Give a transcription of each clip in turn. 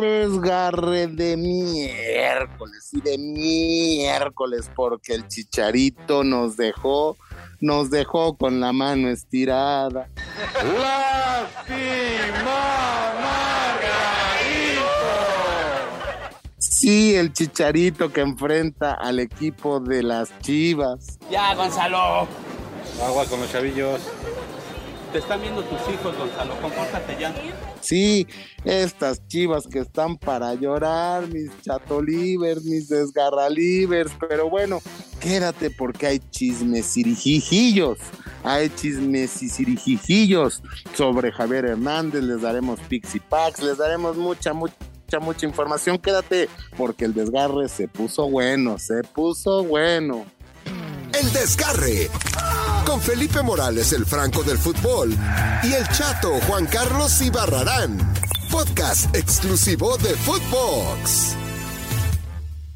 desgarre de miércoles y de miércoles porque el chicharito nos dejó, nos dejó con la mano estirada. Sí, el chicharito que enfrenta al equipo de las Chivas. Ya, Gonzalo. Agua con los chavillos. Te están viendo tus hijos, Gonzalo. Compórtate ya. Sí, estas chivas que están para llorar, mis chatolivers, mis desgarralivers, pero bueno, quédate porque hay chismes cirijijillos, hay chismes cirijijillos sobre Javier Hernández, les daremos pixie packs, les daremos mucha, mucha mucha información. Quédate porque el desgarre se puso bueno, se puso bueno. El desgarre con Felipe Morales, el Franco del fútbol, y el chato Juan Carlos Ibarrarán. Podcast exclusivo de Footbox.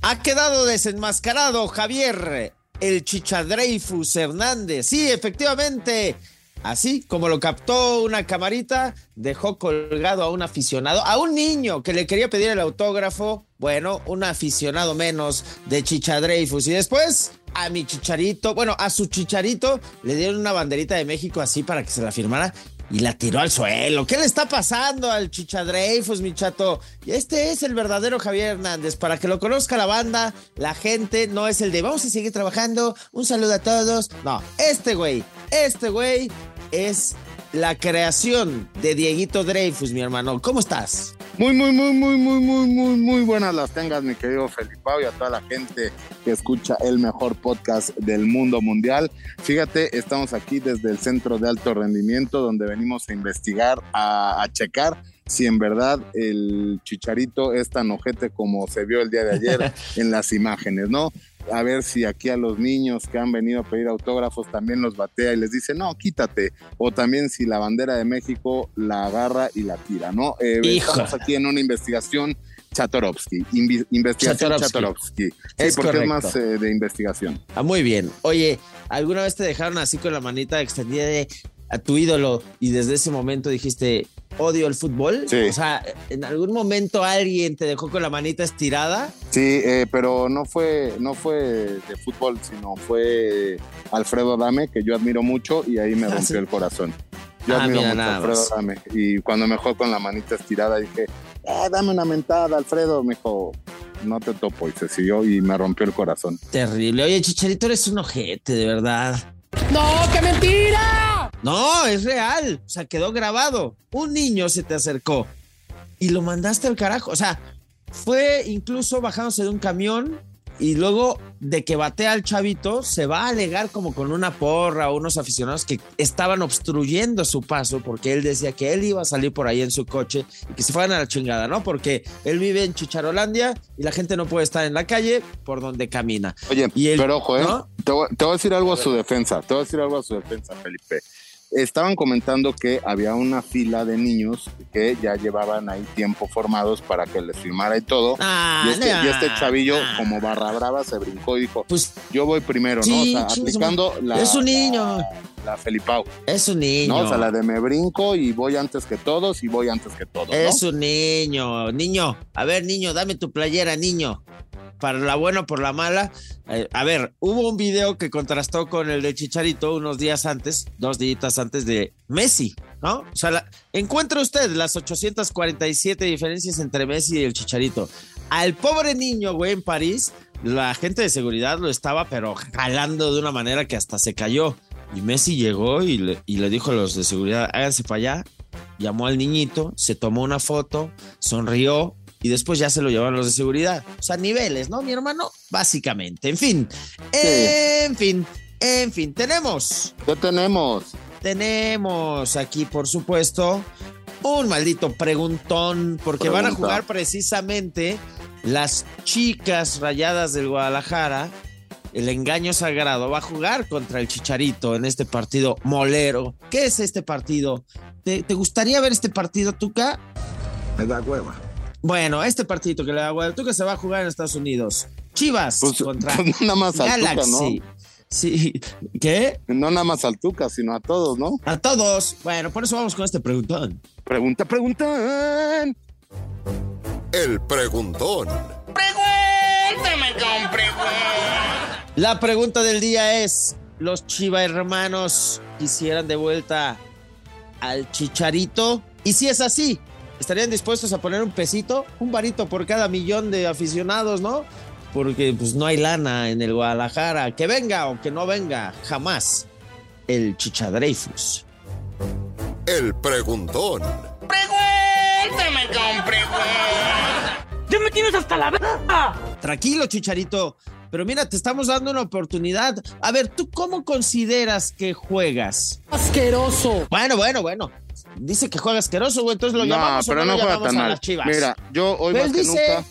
Ha quedado desenmascarado Javier, el Chichadreifus Hernández. Sí, efectivamente. Así como lo captó una camarita, dejó colgado a un aficionado, a un niño que le quería pedir el autógrafo. Bueno, un aficionado menos de Chichadreifus. Y después a mi chicharito, bueno, a su chicharito le dieron una banderita de México así para que se la firmara y la tiró al suelo. ¿Qué le está pasando al Chichadreifus, mi chato? Este es el verdadero Javier Hernández. Para que lo conozca la banda, la gente, no es el de vamos a seguir trabajando, un saludo a todos. No, este güey, este güey es la creación de Dieguito Dreyfus, mi hermano. ¿Cómo estás? Muy, muy, muy, muy, muy, muy, muy, muy buenas las tengas, mi querido Felipao, y a toda la gente que escucha el mejor podcast del mundo mundial. Fíjate, estamos aquí desde el Centro de Alto Rendimiento, donde venimos a investigar, a, a checar si en verdad el chicharito es tan ojete como se vio el día de ayer en las imágenes, ¿no? A ver si aquí a los niños que han venido a pedir autógrafos también los batea y les dice, no, quítate. O también si la bandera de México la agarra y la tira, ¿no? Eh, estamos aquí en una investigación Chatorovsky, investigación Chatorovsky. porque es más eh, de investigación. Ah, muy bien. Oye, ¿alguna vez te dejaron así con la manita extendida de a tu ídolo y desde ese momento dijiste, odio el fútbol? O sea, ¿en algún momento alguien te dejó con la manita estirada? Sí, eh, pero no fue, no fue de fútbol, sino fue Alfredo Dame, que yo admiro mucho y ahí me ah, rompió el corazón. Yo ah, admiro mucho a Alfredo Dame. Y cuando me dejó con la manita estirada dije, eh, dame una mentada, Alfredo. Me dijo, no te topo. Y se siguió y me rompió el corazón. Terrible. Oye, Chicharito, eres un ojete, de verdad. ¡No, qué mentira! No, es real. O sea, quedó grabado. Un niño se te acercó y lo mandaste al carajo. O sea, fue incluso bajándose de un camión y luego de que batea al chavito, se va a alegar como con una porra o unos aficionados que estaban obstruyendo su paso porque él decía que él iba a salir por ahí en su coche y que se fueran a la chingada, ¿no? Porque él vive en Chicharolandia y la gente no puede estar en la calle por donde camina. Oye, pero ojo, ¿eh? te voy a decir algo a su defensa, te voy a decir algo a su defensa, Felipe estaban comentando que había una fila de niños que ya llevaban ahí tiempo formados para que les firmara y todo. Ah, y, este, y, este, chavillo, como barra brava, se brincó y dijo, pues yo voy primero, ¿no? O sea, aplicando la... Es un niño. La, Felipao. Es un niño. No, o sea, la de me brinco y voy antes que todos y voy antes que todos. Es un niño. Niño, a ver, niño, dame tu playera, niño para la buena o por la mala. Eh, a ver, hubo un video que contrastó con el de Chicharito unos días antes, dos días antes de Messi, ¿no? O sea, encuentra usted las 847 diferencias entre Messi y el Chicharito. Al pobre niño, güey, en París, la gente de seguridad lo estaba, pero jalando de una manera que hasta se cayó. Y Messi llegó y le, y le dijo a los de seguridad, háganse para allá. Llamó al niñito, se tomó una foto, sonrió y después ya se lo llevaron los de seguridad. O sea, niveles, ¿no, mi hermano? Básicamente. En fin, en fin, en fin, tenemos. ¿Qué tenemos? Tenemos aquí, por supuesto, un maldito preguntón, porque van a jugar precisamente las chicas rayadas del Guadalajara. El engaño sagrado va a jugar contra el Chicharito en este partido molero. ¿Qué es este partido? ¿Te, te gustaría ver este partido, Tuca? Me da hueva. Bueno, este partido que le da que se va a jugar en Estados Unidos. Chivas pues, contra pues, Galaxy. Sí, ¿qué? No nada más al Tuca, sino a todos, ¿no? A todos. Bueno, por eso vamos con este preguntón. Pregunta, preguntan. El preguntón. La pregunta del día es: ¿Los Chiva hermanos quisieran de vuelta al Chicharito? Y si es así, ¿estarían dispuestos a poner un pesito, un varito por cada millón de aficionados, no? Porque pues no hay lana en el Guadalajara. Que venga o que no venga, jamás. El Chichadreifus. El preguntón. ¡Ya me tienes hasta la verga! Tranquilo, Chicharito. Pero mira, te estamos dando una oportunidad. A ver, ¿tú cómo consideras que juegas? Asqueroso. Bueno, bueno, bueno. Dice que juega asqueroso, güey. Entonces lo No, llamamos o pero no, no lo juega tan a mal. las chivas. Mira, yo hoy Él más que nunca.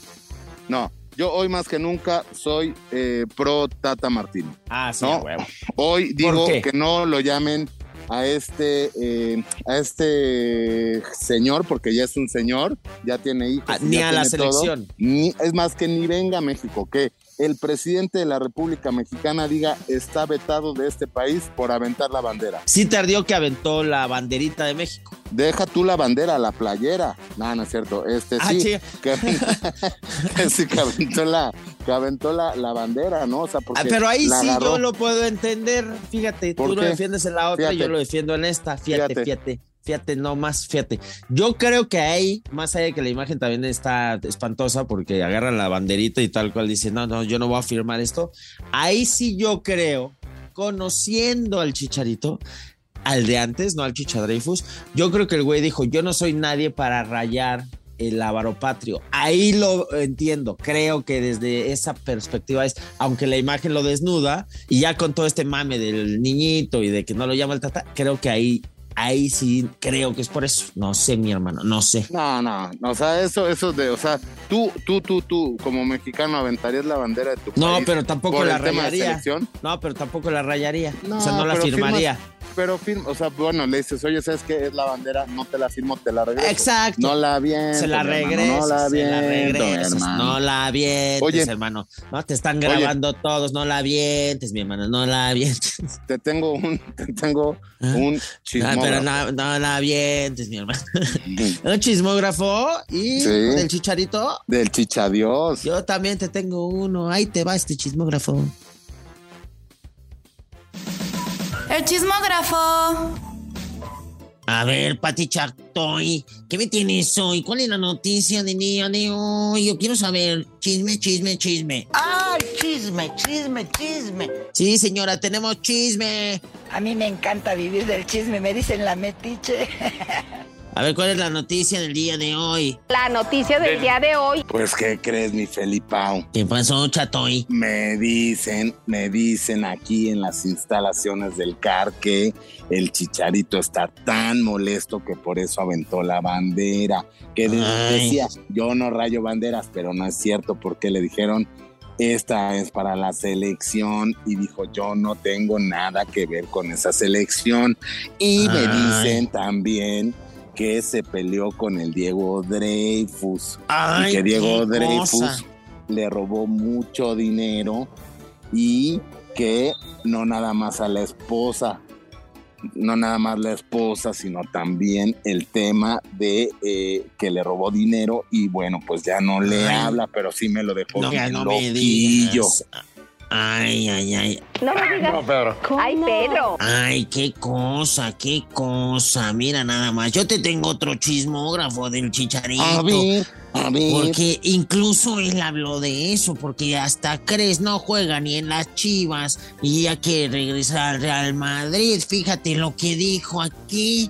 No, yo hoy más que nunca soy eh, pro Tata Martino. Ah, sí, No. huevo. Hoy digo que no lo llamen a este eh, a este señor porque ya es un señor, ya tiene hijos, Ah, ni a la todo. selección. Ni, es más que ni venga a México, que el presidente de la República Mexicana diga está vetado de este país por aventar la bandera. Sí te ardió que aventó la banderita de México. Deja tú la bandera, la playera. No, no es cierto. Este Ah, sí, que, que sí que aventó la, que aventó la, la bandera, ¿no? O sea, porque Ah, pero ahí sí agarró. yo lo puedo entender. Fíjate, ¿Por tú lo defiendes en la otra, Fíjate. yo lo defiendo en esta. Fíjate, Fíjate. fíjate, fíjate, no más, fíjate. Yo creo que ahí, más allá de que la imagen también está espantosa porque agarran la banderita y tal cual dice, no, no, yo no voy a firmar esto. Ahí sí yo creo, conociendo al chicharito, al de antes, no al chichadreifus, yo creo que el güey dijo, yo no soy nadie para rayar el avaro patrio. Ahí lo entiendo. Creo que desde esa perspectiva es, aunque la imagen lo desnuda, y ya con todo este mame del niñito y de que no lo llama el tata, creo que ahí, ahí sí creo que es por eso. No sé, mi hermano, no sé. No, no, no, o sea, eso, eso de, o sea, tú, tú, tú, tú, como mexicano, aventarías la bandera de tu No, país pero tampoco por la rayaría. selección. No, pero tampoco la rayaría. No, o sea, no la firmaría. firmas- pero firma, o sea, bueno, le dices, oye, ¿sabes qué? Es la bandera, no te la firmo, te la regreso. Exacto. No la viento, se la regresas, no la se la viento, regresas, hermano. no la avientes, Oye. hermano. No, te están grabando todos, no la avientes, mi hermano, no la avientes. Te tengo un, te tengo Ah. un Ah, chismógrafo. pero no, no la avientes, mi hermano. Un chismógrafo y Sí. del chicharito. Del chichadios. Yo también te tengo uno. Ahí te va este chismógrafo. El chismógrafo. A ver, Pati Chactoy, ¿qué me tienes hoy? ¿Cuál es la noticia del día de hoy? Yo quiero saber. Chisme, chisme, chisme. ¡Ay, chisme, chisme, chisme! Sí, señora, tenemos chisme. A mí me encanta vivir del chisme, me dicen la metiche. A ver, ¿cuál es la noticia del día de hoy? La noticia del día de hoy. Pues, ¿qué crees, mi Felipao? ¿Qué pasó, Chatoy? Me dicen, me dicen aquí en las instalaciones del CAR que el chicharito está tan molesto que por eso aventó la bandera. Que Ay. decía, yo no rayo banderas, pero no es cierto porque le dijeron, esta es para la selección y dijo, yo no tengo nada que ver con esa selección. Y me dicen también que se peleó con el Diego Dreyfus Ay, y que Diego Dreyfus cosa. le robó mucho dinero y que no nada más a la esposa, no nada más la esposa, sino también el tema de eh, que le robó dinero y bueno, pues ya no le Ay. habla, pero sí me lo dejó No, bien no me loquillo. digas. Ay, ay, ay. No me digas. Pedro. Ay, Pedro. Ay, qué cosa, qué cosa. Mira nada más. Yo te tengo otro chismógrafo del chicharito. A ver, a ver. Porque incluso él habló de eso, porque hasta Cres no juega ni en las Chivas y ya quiere regresar al Real Madrid. Fíjate lo que dijo aquí.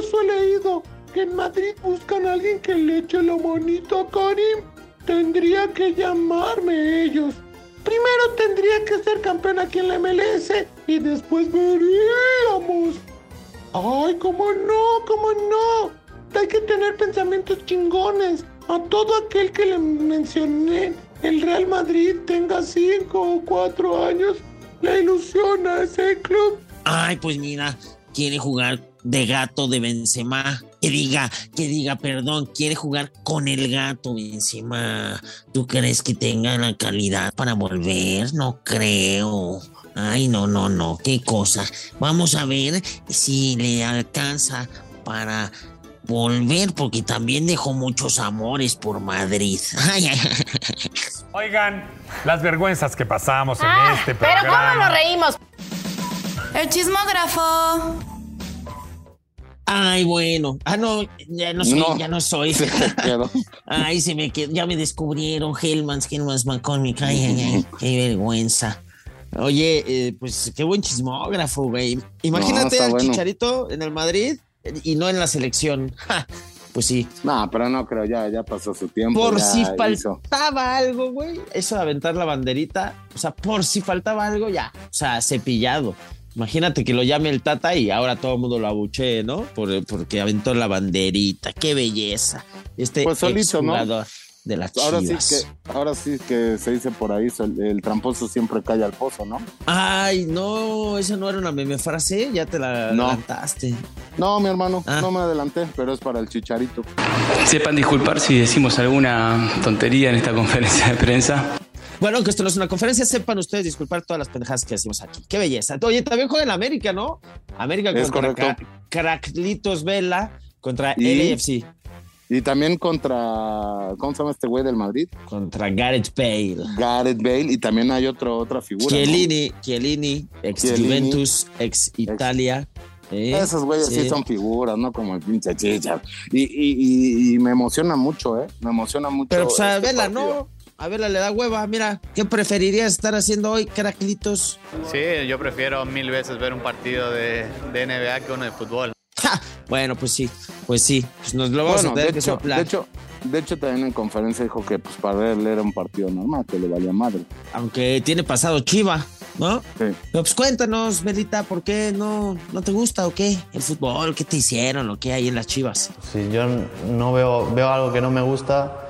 Eso he leído. Que en Madrid buscan a alguien que le eche la manita a Karim. Tendría que llamarme ellos. Primero tendría que ser campeón aquí en la MLS y después veríamos. Ay, cómo no, cómo no. Hay que tener pensamientos chingones. A todo aquel que le mencioné, el Real Madrid tenga cinco o cuatro años, le ilusiona ese club. Ay, pues mira, quiere jugar de gato de Benzema. Que diga, que diga, perdón, quiere jugar con el gato Benzema. ¿Tú crees que tenga la calidad para volver? No creo. Ay, no, no, no, qué cosa. Vamos a ver si le alcanza para volver, porque también dejó muchos amores por Madrid. Ay, ay, ay. Oigan, las vergüenzas que pasamos en Ah, este pero programa. ¿cómo nos reímos? El chismógrafo. Ay, bueno. Ah, no, ya no soy, No. ya no soy. Se. Ay, se me quedó, ya me descubrieron Hellmans, Hellmans McCormick. Ay, ay, ay, qué vergüenza. Oye, eh, pues qué buen chismógrafo, güey. Imagínate está al bueno. Chicharito en el Madrid y no en la selección. Ja, pues sí. No, pero no creo, ya, ya pasó su tiempo. Por si hizo. faltaba algo, güey. Eso de aventar la banderita. O sea, por si faltaba algo, ya. O sea, cepillado. Imagínate que lo llame el Tata y ahora todo el mundo lo abuchee, ¿no? Por- porque aventó la banderita. Qué belleza. Este Pues solito, ¿no? exjugador de las Ahora sí que, ahora sí que se dice por ahí, el, el tramposo siempre cae al pozo, ¿no? Ay, no, esa no era una meme frase, ya te la No. adelantaste. No, mi hermano, Ah. no me adelanté, pero es para el chicharito. Sepan disculpar si decimos alguna tontería en esta conferencia de prensa. Bueno, que esto no es una conferencia, sepan ustedes disculpar todas las pendejadas que decimos aquí. Qué belleza. Oye, también juega en América, ¿no? América Es contra correcto. Cra- Craclitos Vela contra Y- LAFC, Y también contra, ¿cómo se llama este güey del Madrid? contra Gareth Bale. Gareth Bale, y también hay otro, otra figura. ¿no? Chiellini, Chiellini, ex Chiellini. Juventus, ex Italia. ¿eh? Esos güeyes sí. son figuras, ¿no? Como el pinche chicha. Y, y, y, y me emociona mucho, ¿eh? Me emociona mucho. Pero pues a este Vela, partido. ¿no? A Vela le da hueva. Mira, ¿qué preferirías estar haciendo hoy, Craclitos? Sí, yo prefiero mil veces ver un partido de, de NBA que uno de fútbol. Ja, Bueno, pues sí, pues sí. Pues nos lo vamos Bueno, a tener de que hecho, soplar. de hecho, de hecho, también en conferencia dijo que pues para él era un partido normal, que le valía madre. Aunque tiene pasado Chiva, ¿no? Sí. Pero pues cuéntanos, Melita, ¿por qué no, no te gusta o qué? El fútbol, ¿qué te hicieron o qué hay en las Chivas? Si yo no veo, veo algo que no me gusta,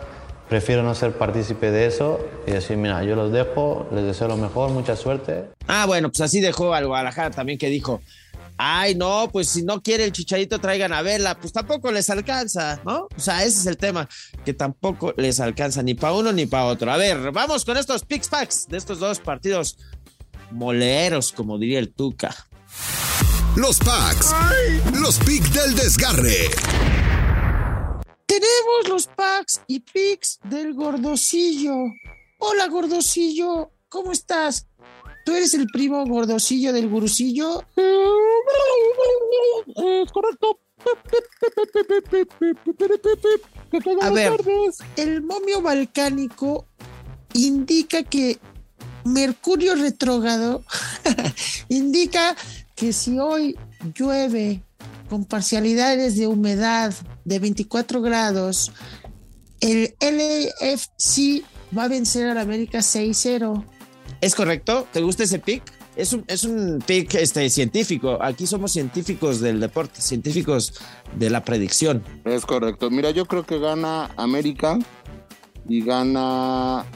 prefiero no ser partícipe de eso y decir, mira, yo los dejo, les deseo lo mejor, mucha suerte. Ah, bueno, pues así dejó al Guadalajara también que dijo, ay, no, pues si no quiere el chicharito, traigan a Vela, pues tampoco les alcanza, ¿no? O sea, ese es el tema, que tampoco les alcanza ni para uno ni para otro. A ver, vamos con estos picks packs de estos dos partidos moleros, como diría el Tuca. Los packs. Los picks del desgarre. Tenemos los packs y picks del gordocillo. Hola, gordocillo, ¿cómo estás? ¿Tú eres el primo gordocillo del gurucillo? Es correcto. A ver, el momio balcánico indica que Mercurio retrógrado indica que si hoy llueve con parcialidades de humedad de 24 grados, el LAFC va a vencer al América 6-0. ¿Es correcto? ¿Te gusta ese pick? Es un, es un pick este, científico. Aquí somos científicos del deporte, científicos de la predicción. Es correcto. Mira, yo creo que gana América y gana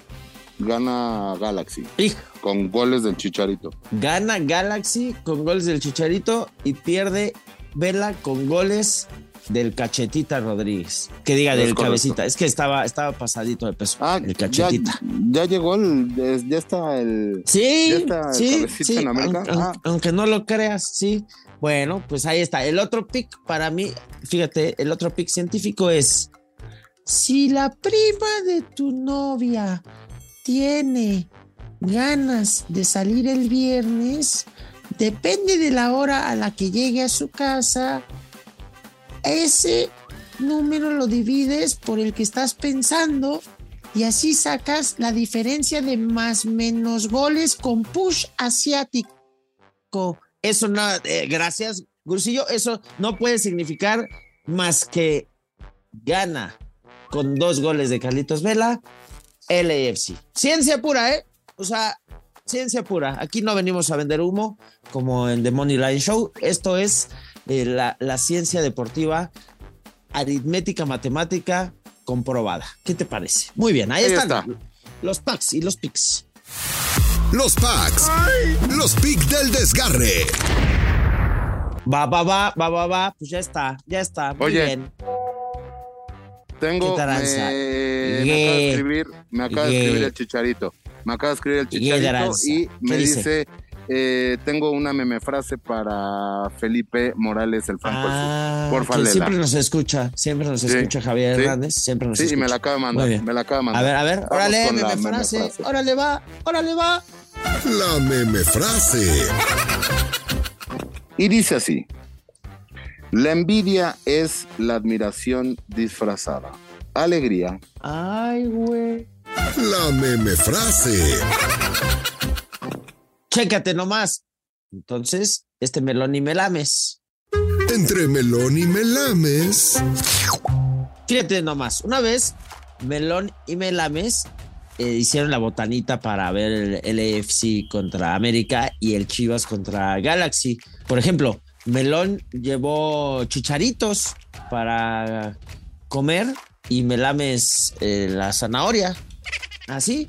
gana Galaxy Hijo. con goles del Chicharito. Gana Galaxy con goles del Chicharito y pierde Vela con goles del Cachetita Rodríguez. Que diga Es del correcto. cabecita. Es que estaba, estaba pasadito de peso. Ah, el ya, Cachetita. ya llegó el es- ya está el Sí, ya está el sí, sí, en América. aunque, Ah, aunque no lo creas, sí. Bueno, pues ahí está. El otro pick para mí, fíjate, el otro pick científico es si la prima de tu novia tiene ganas de salir el viernes, depende de la hora a la que llegue a su casa, ese número lo divides por el que estás pensando y así sacas la diferencia de más menos goles con push asiático. Eso no, eh, gracias, Gursillo, eso no puede significar más que gana con dos goles de Carlitos Vela, LAFC. Ciencia pura, ¿eh? O sea, ciencia pura. Aquí no venimos a vender humo como en The Money Line Show. Esto es eh, la, la ciencia deportiva, aritmética, matemática comprobada. ¿Qué te parece? Muy bien, ahí, Ahí están está. los packs y los picks. Los packs. Los picks del desgarre. Va, va, va, va, va, va. Pues ya está, ya está. Muy Oye, bien. Tengo, ¿Qué taranza? me, acaba de escribir, me acaba de escribir el chicharito. Me acaba de escribir el ¿Qué chicharito y me dice, eh, tengo una meme frase para Felipe Morales, el Franco. Ah, que léela. siempre nos escucha, siempre nos Sí, escucha Javier sí. Hernández, siempre nos Sí, y escucha. me la acaba de mandar, me la acaba de mandar. A ver, a ver, Vamos órale, meme meme frase, frase. órale va, órale va. La meme frase. Y dice así, la envidia es la admiración disfrazada. Alegría. Ay, güey. La meme frase. Chécate nomás. Entonces, este melón y melames. Entre melón y melames. Fíjate nomás, una vez Melón y Melames eh, hicieron la botanita para ver el LAFC contra América y el Chivas contra Galaxy. Por ejemplo, Melón llevó chicharitos para comer y Melames eh, la zanahoria. Así.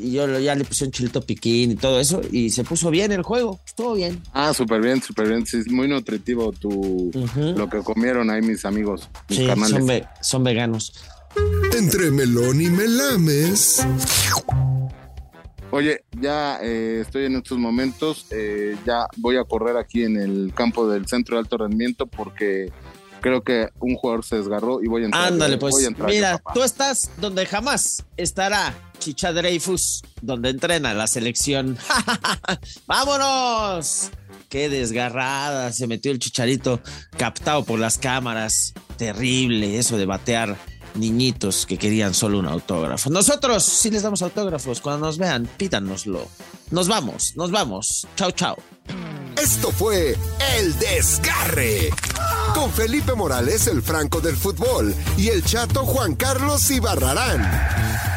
Y yo lo- ya le puse un chilito piquín y todo eso y se puso bien el juego. Estuvo bien. Ah, súper bien, súper bien. Sí, es muy nutritivo tu, lo que comieron ahí mis amigos, mis Sí, carnales. son, ve- son veganos. Entre melón y melames. Oye, ya eh, estoy en estos momentos, eh, ya voy a correr aquí en el campo del centro de alto rendimiento porque creo que un jugador se desgarró y voy a entrar. Ándale, voy pues. a entrar Mira, tú estás donde jamás estará Chicha Dreyfus, donde entrena la selección. ¡Vámonos! Qué desgarrada se metió el chicharito, captado por las cámaras. Terrible eso de batear niñitos que querían solo un autógrafo. Nosotros sí les damos autógrafos. Cuando nos vean, pídanoslo. Nos vamos, nos vamos. Chao, chao. Esto fue El Desgarre. Con Felipe Morales, el Franco del Fútbol, y el chato Juan Carlos Ibarrarán.